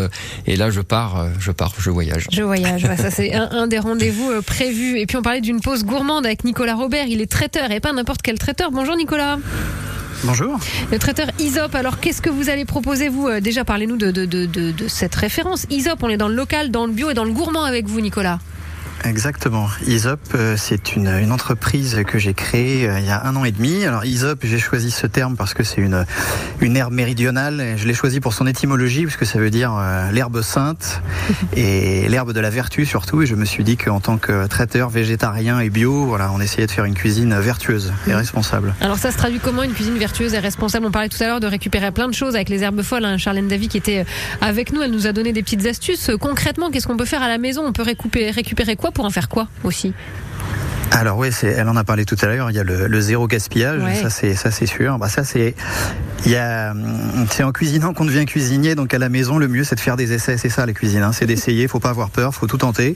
et là je pars, je pars, je voyage. Je voyage, ouais, ça c'est un, un des rendez-vous prévus. Et puis on parlait d'une pause gourmande avec Nicolas Robert, il est traiteur et pas n'importe quel traiteur. Bonjour Nicolas. Bonjour. Le traiteur Isop, alors qu'est-ce que vous allez proposer vous Euh, Déjà parlez-nous de, de, de, de, de cette référence. Isop, on est dans le local, dans le bio et dans le gourmand avec vous Nicolas. Exactement. Isop, euh, c'est une, une entreprise que j'ai créée euh, il y a un an et demi. Alors Isop, j'ai choisi ce terme parce que c'est une, une herbe méridionale. Et Je l'ai choisi pour son étymologie, puisque ça veut dire euh, l'herbe sainte [laughs] et l'herbe de la vertu surtout. Et je me suis dit qu'en tant que traiteur végétarien et bio, voilà, on essayait de faire une cuisine vertueuse et responsable. Alors ça se traduit comment une cuisine vertueuse et responsable? On parlait tout à l'heure de récupérer plein de choses avec les herbes folles. Hein. Charlène Davy qui était avec nous, elle nous a donné des petites astuces. Euh, Concrètement, qu'est-ce qu'on peut faire à la maison? On peut récupérer, récupérer quoi pour en faire quoi aussi? Alors oui, c'est, elle en a parlé tout à l'heure. Il y a le, le zéro gaspillage, Ouais. ça c'est ça c'est sûr. Bah ça c'est, il y a, c'est en cuisinant qu'on devient cuisinier. Donc à la maison, le mieux c'est de faire des essais. C'est ça la cuisine, hein. c'est d'essayer. Faut pas avoir peur, faut tout tenter.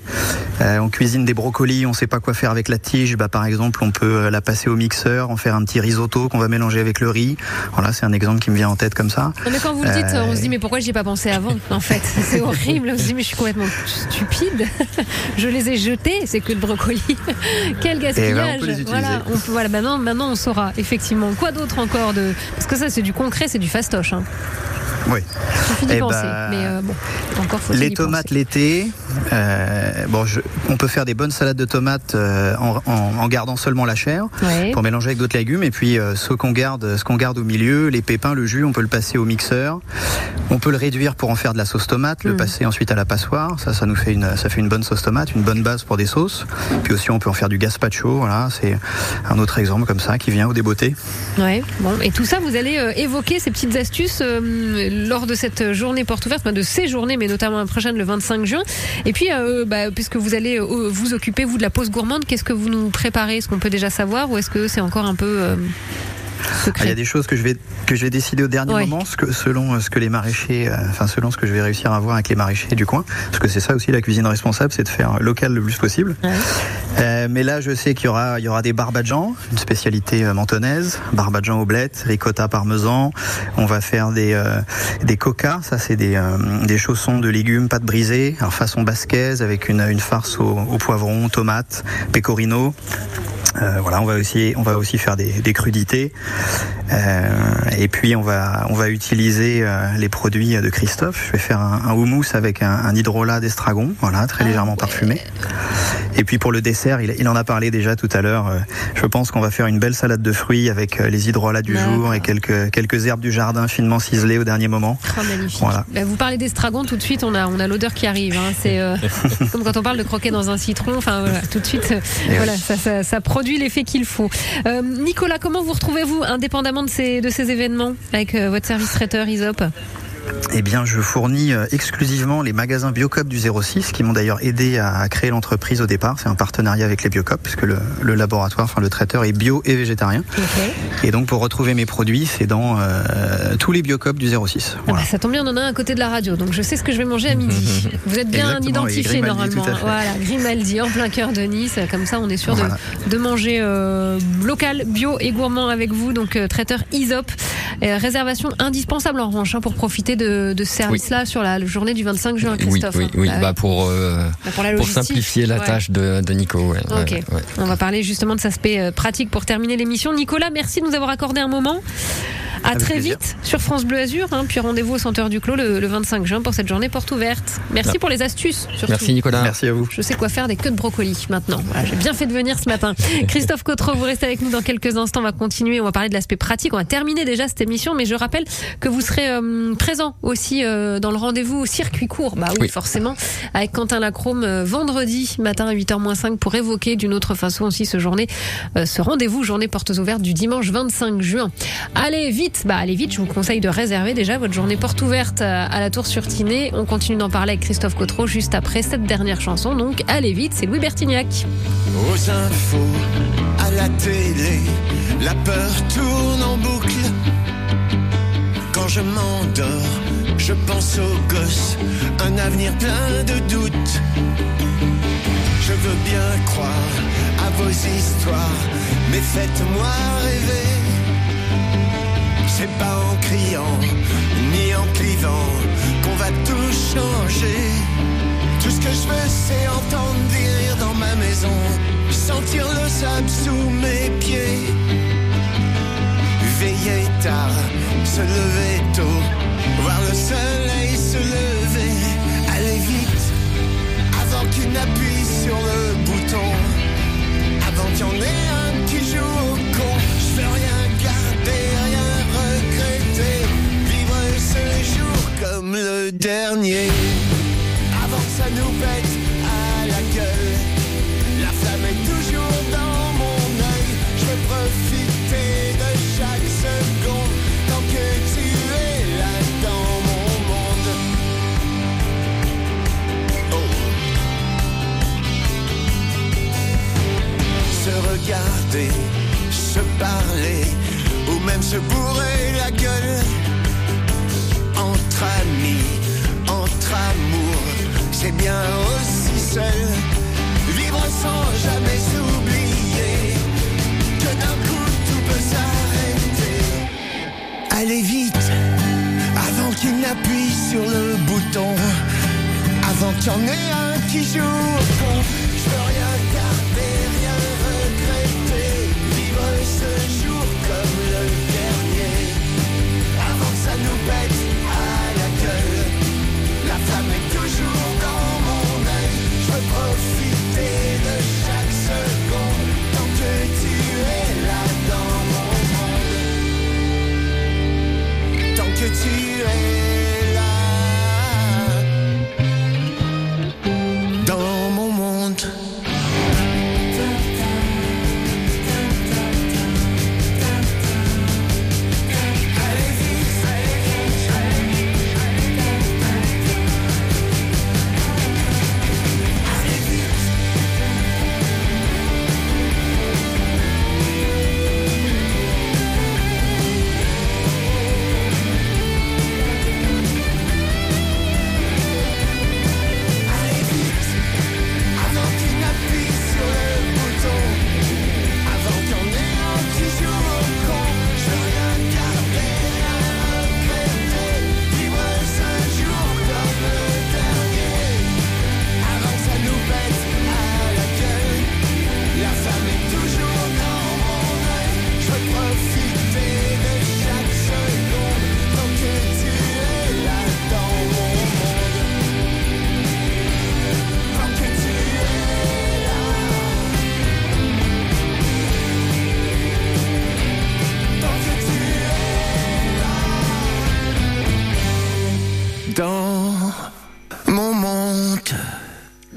Euh, on cuisine des brocolis, on sait pas quoi faire avec la tige. Bah par exemple, on peut euh, la passer au mixeur, en faire un petit risotto qu'on va mélanger avec le riz. Voilà, c'est un exemple qui me vient en tête comme ça. Non mais quand vous le dites, Euh, on se dit mais pourquoi j'y ai pas pensé avant En fait, [laughs] c'est horrible. On se dit mais je suis complètement stupide. [laughs] Je les ai jetés, c'est que le brocoli. Quel gaspillage on peut les utiliser. Voilà, on peut- voilà. Maintenant, maintenant on saura effectivement quoi d'autre encore de parce que ça c'est du concret, c'est du fastoche. Hein. Oui. Eh penser. ben, Mais euh, bon, encore faut-il Les tomates l'été, euh, bon, je- on peut faire des bonnes salades de tomates euh, en, en- en gardant seulement la chair Ouais. pour mélanger avec d'autres légumes. Et puis ce qu'on garde, ce qu'on garde au milieu, les pépins, le jus, on peut le passer au mixeur. On peut le réduire pour en faire de la sauce tomate, le Mm. passer ensuite à la passoire. Ça, ça nous fait une, ça fait une bonne sauce tomate, une bonne base pour des sauces. Puis aussi, on peut en faire du Voilà, c'est un autre exemple comme ça qui vient au débeauté. Ouais, bon, et tout ça, vous allez euh, évoquer ces petites astuces euh, lors de cette journée porte ouverte, de ces journées, mais notamment la prochaine le 25 juin. Et puis, euh, bah, puisque vous allez vous occuper, vous, de la pause gourmande, qu'est-ce que vous nous préparez? Est-ce qu'on peut déjà savoir ou est-ce que c'est encore un peu Ah, Il y a des choses que je vais que je vais décider au dernier Ouais. moment, ce que, selon euh, ce que les maraîchers, euh, enfin selon ce que je vais réussir à voir avec les maraîchers du coin, parce que c'est ça aussi la cuisine responsable, c'est de faire local le plus possible. Euh, mais là, je sais qu'il y aura il y aura des barbadjans, une spécialité mentonnaise, barbadjan au bled, ricotta parmesan. On va faire des euh, des coca, ça c'est des des chaussons de légumes pâte brisée, alors façon basquaise avec une une farce au, au poivron, tomate, pecorino. Euh, voilà, on va aussi, on va aussi faire des, des crudités. Euh, et puis on va, on va utiliser euh, les produits de Christophe. Je vais faire un, un houmous avec un, un hydrolat d'estragon, voilà, très légèrement parfumé. Et puis pour le dessert, il, il en a parlé déjà tout à l'heure. je pense qu'on va faire une belle salade de fruits avec les hydrolats du jour et quelques, quelques herbes du jardin finement ciselées au dernier moment. Oh, magnifique. Voilà. Bah, vous parlez d'estragon, tout de suite, on a, on a l'odeur qui arrive. hein. C'est [laughs] comme quand on parle de croquer dans un citron. Enfin, voilà, tout de suite, voilà, ça, ça, ça produit l'effet qu'il faut. Euh, Nicolas, comment vous retrouvez-vous, indépendamment de ces, de ces événements, avec euh, votre service traiteur Isop? Eh bien, je fournis euh, exclusivement les magasins Biocop du 06 qui m'ont d'ailleurs aidé à créer l'entreprise au départ. C'est un partenariat avec les Biocop puisque le, le laboratoire, enfin le traiteur est bio et végétarien. Et donc, pour retrouver mes produits, c'est dans euh, tous les Biocop du 06. Ah bah, ça tombe bien, on en a un à côté de la radio, donc je sais ce que je vais manger à midi. [laughs] Vous êtes bien Exactement, oui, identifié Grimaldi, normalement. Voilà, Grimaldi, en plein cœur de Nice. Comme ça, on est sûr Voilà. de, de manger euh, local, bio et gourmand avec vous. Donc, euh, traiteur Isop. Réservation indispensable en revanche hein, pour profiter de, de ce service-là sur la journée du 25 juin, Oui, Christophe. oui, hein. oui. Bah Bah, pour, euh, Bah, pour la pour logistique, simplifier la ouais. tâche de, de Nico. ouais, ouais, Ok. ouais. On va parler justement de cet aspect euh, pratique pour terminer l'émission. Nicolas, merci de nous avoir accordé un moment. À très plaisir. vite sur France Bleu Azur, hein, puis rendez-vous au Centre du Clos le, le 25 juin pour cette journée porte ouverte. Merci Ah. pour les astuces. Surtout. Merci Nicolas. Merci à vous. Je sais quoi faire des queues de brocoli maintenant. Voilà, J'ai bien fait de venir ce matin. [laughs] Christophe Cotreau, vous restez avec nous dans quelques instants. On va continuer. On va parler de l'aspect pratique. On va terminer déjà cette émission, mais je rappelle que vous serez euh, présent aussi euh, dans le rendez-vous au circuit court. Bah oui, Oui. forcément, avec Quentin Lacrome euh, vendredi matin à 8h-5 pour évoquer d'une autre façon aussi ce journée, euh, ce rendez-vous journée portes ouvertes du dimanche 25 juin. Allez vite, bah allez vite. Je vous conseille de réserver déjà votre journée porte ouverte à à la Tour sur Tinée. On continue d'en parler avec Christophe Cotreau juste après cette dernière chanson. Donc allez vite, c'est Louis Bertignac. Aux infos, à la télé, la peur tourne en boucle. Quand je m'endors, je pense aux gosses, un avenir plein de doutes. Je veux bien croire à vos histoires, mais faites-moi rêver. C'est pas en criant, ni en clivant, qu'on va tout changer. Tout ce que je veux, c'est entendre des rires dans ma maison, sentir le sable sous mes pieds. Veiller tard, se lever tôt, voir le soleil se lever.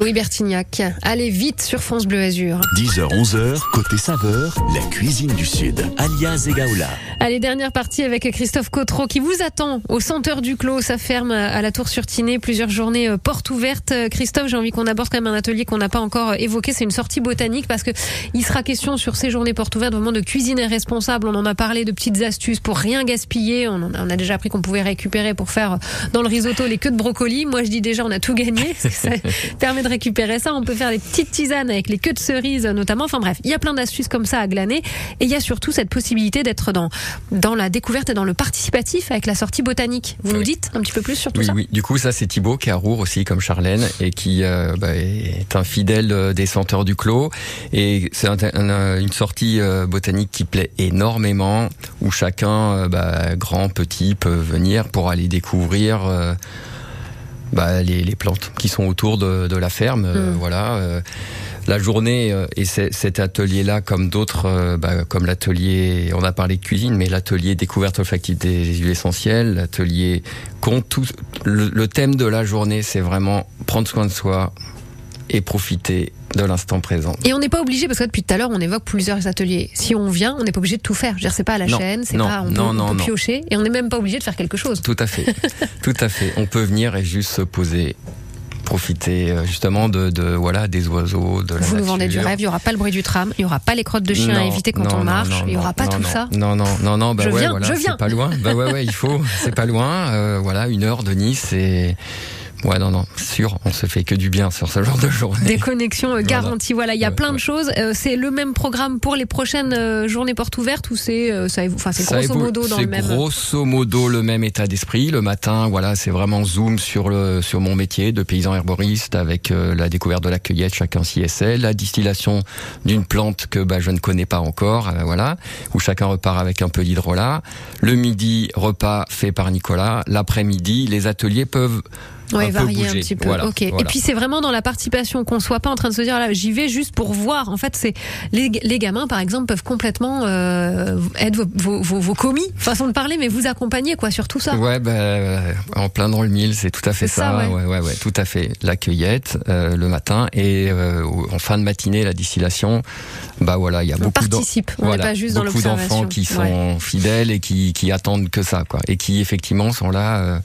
Oui, Bertignac. Allez vite sur France Bleu Azur. 10h, 11h, côté saveur, la cuisine du Sud, alias Egaola. Allez, dernière partie avec Christophe Cotreau qui vous attend au Senteur du Clos, sa ferme à la Tour sur Tinée. Plusieurs journées euh, portes ouvertes. Euh, Christophe, j'ai envie qu'on aborde quand même un atelier qu'on n'a pas encore euh, évoqué. C'est une sortie botanique parce que il sera question sur ces journées portes ouvertes vraiment de cuisine responsable. On en a parlé de petites astuces pour rien gaspiller. On, a, déjà appris qu'on pouvait récupérer pour faire dans le risotto les queues de brocoli. Moi, je dis déjà, on a tout gagné. [laughs] ça permet de récupérer ça. On peut faire des petites tisanes avec les queues de cerises notamment. Enfin bref, il y a plein d'astuces comme ça à glaner. Et il y a surtout cette possibilité d'être dans, dans la découverte et dans le participatif avec la sortie botanique. Vous nous dites un petit peu plus sur tout Oui, ça? oui. Du coup, ça, c'est Thibaut qui est à Roure aussi, comme Charlène, et qui euh, bah, est un fidèle euh, des senteurs du clos. Et c'est un- un- une sortie euh, botanique qui plaît énormément, où chacun, euh, bah, grand, petit, peut venir pour aller découvrir. bah, les, les plantes qui sont autour de, de la ferme, Mm. voilà. La journée euh, et cet atelier-là, comme d'autres, euh, bah, comme l'atelier, on a parlé de cuisine, mais l'atelier découverte olfactive des huiles essentielles, l'atelier compte tout. Le, le thème de la journée, c'est vraiment prendre soin de soi et profiter de l'instant présent. Et on n'est pas obligé, parce que depuis tout à l'heure, on évoque plusieurs ateliers. Si on vient, on n'est pas obligé de tout faire. Je c'est pas à la Non, chaîne, c'est pas, on peut, non, on non, peut non. piocher, et on n'est même pas obligé de faire quelque chose. Tout à fait, [laughs] tout à fait. On peut venir et juste se poser, profiter euh, justement de, de voilà des oiseaux, de la Vous nous vendez du rêve, il n'y aura pas le bruit du tram, il n'y aura pas les crottes de chien à éviter quand non, on marche, il n'y aura pas tout ça. Non, non, non, non, bah Je ouais, viens, voilà, je viens. c'est pas loin. Bah ouais, ouais, il faut, c'est pas loin. euh, voilà, une heure de Nice et ouais, non, non, sûr, on se fait que du bien sur ce genre de journée. Des connexions euh, garanties. Voilà, il y a Ouais, plein de choses. Euh, c'est le même programme pour les prochaines euh, journées portes ouvertes ou c'est euh, ça, enfin c'est grosso évolue- modo dans c'est le même. grosso modo le même état d'esprit. Le matin, voilà, c'est vraiment zoom sur le sur mon métier de paysan herboriste avec la découverte de la cueillette, chacun s'y essaie, la distillation d'une plante que bah, je ne connais pas encore, voilà, où chacun repart avec un peu d'hydrolat. Le midi, repas fait par Nicolas. L'après-midi, les ateliers peuvent Peu varier un petit peu. Voilà. Et voilà. puis c'est vraiment dans la participation qu'on soit pas en train de se dire là j'y vais juste pour voir. En fait c'est les, les gamins par exemple peuvent complètement euh, être vos, vos, vos, vos commis façon de parler mais vous accompagner quoi sur tout ça. Ouais, bah, en plein dans le mille, c'est tout à fait ça. ça, ouais. ouais. ouais, tout à fait. La cueillette euh, le matin et euh, en fin de matinée, la distillation. Bah voilà, il y a beaucoup participe, on n'est pas juste dans beaucoup d'enfants qui sont fidèles et qui, qui attendent que ça, quoi, et qui effectivement sont là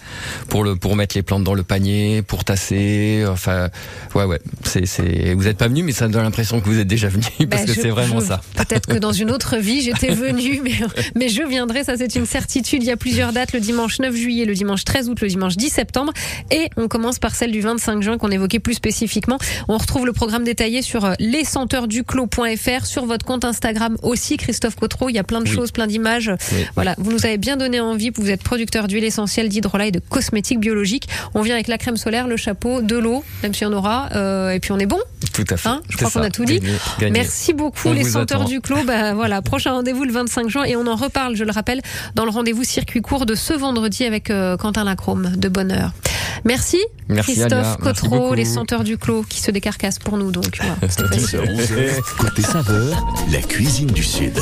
pour le pour mettre les plantes dans le panier, pour tasser. Enfin, ouais, ouais. C'est c'est. Vous êtes pas venu, mais ça me donne l'impression que vous êtes déjà venu parce Bah, que je- c'est vraiment je- ça. Peut-être que dans une autre vie, j'étais venue, mais, mais je viendrai, ça c'est une certitude. Il y a plusieurs dates, le dimanche 9 juillet, le dimanche 13 août, le dimanche 10 septembre. Et on commence par celle du 25 juin qu'on évoquait plus spécifiquement. On retrouve le programme détaillé sur euh, lessenteurduclos.fr, sur votre compte Instagram aussi, Christophe Cotreau. Il y a plein de Oui. choses, plein d'images. Oui. Voilà, vous nous avez bien donné envie. Vous êtes producteur d'huile essentielle, d'hydrolat et de cosmétiques biologiques. On vient avec la crème solaire, le chapeau, de l'eau, même si on aura. euh, et puis on est bon. Tout à fait. Hein, je crois qu'on a tout dit. Gagné, gagné. Merci beaucoup On les senteurs attend. du clos. Bah voilà, prochain rendez-vous le 25 juin et on en reparle, je le rappelle, dans le rendez-vous circuit court de ce vendredi avec euh, Quentin Lacrome de bonheur. Merci, Merci, Alia. Christophe Merci Cotreau, les senteurs du clos qui se décarcassent pour nous donc. Voilà, c'était [laughs] facile. 10h, 11h, côté saveur, la cuisine du Sud.